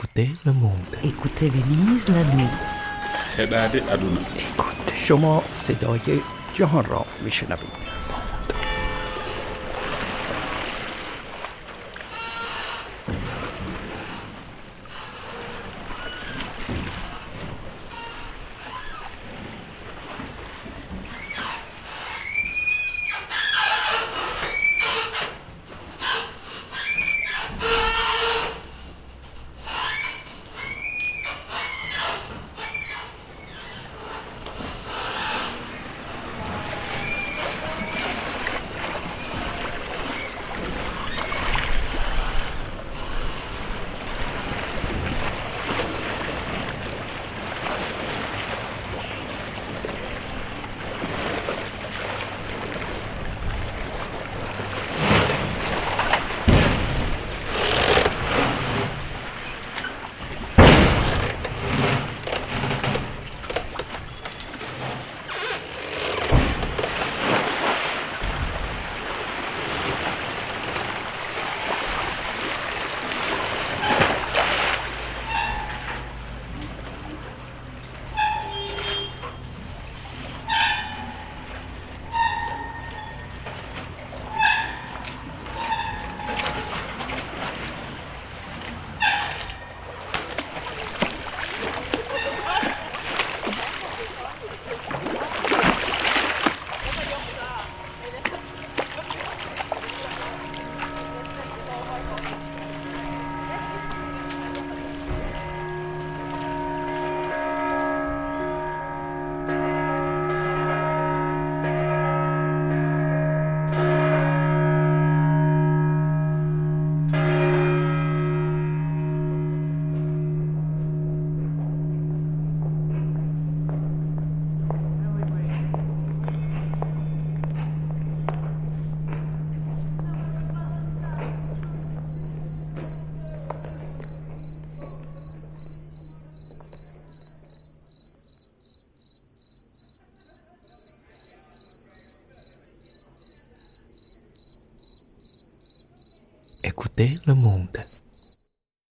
Écoutez le monde. Écoutez Venise la nuit ادونا گفت شما صدای جهان را میشنوید Écoutez le monde.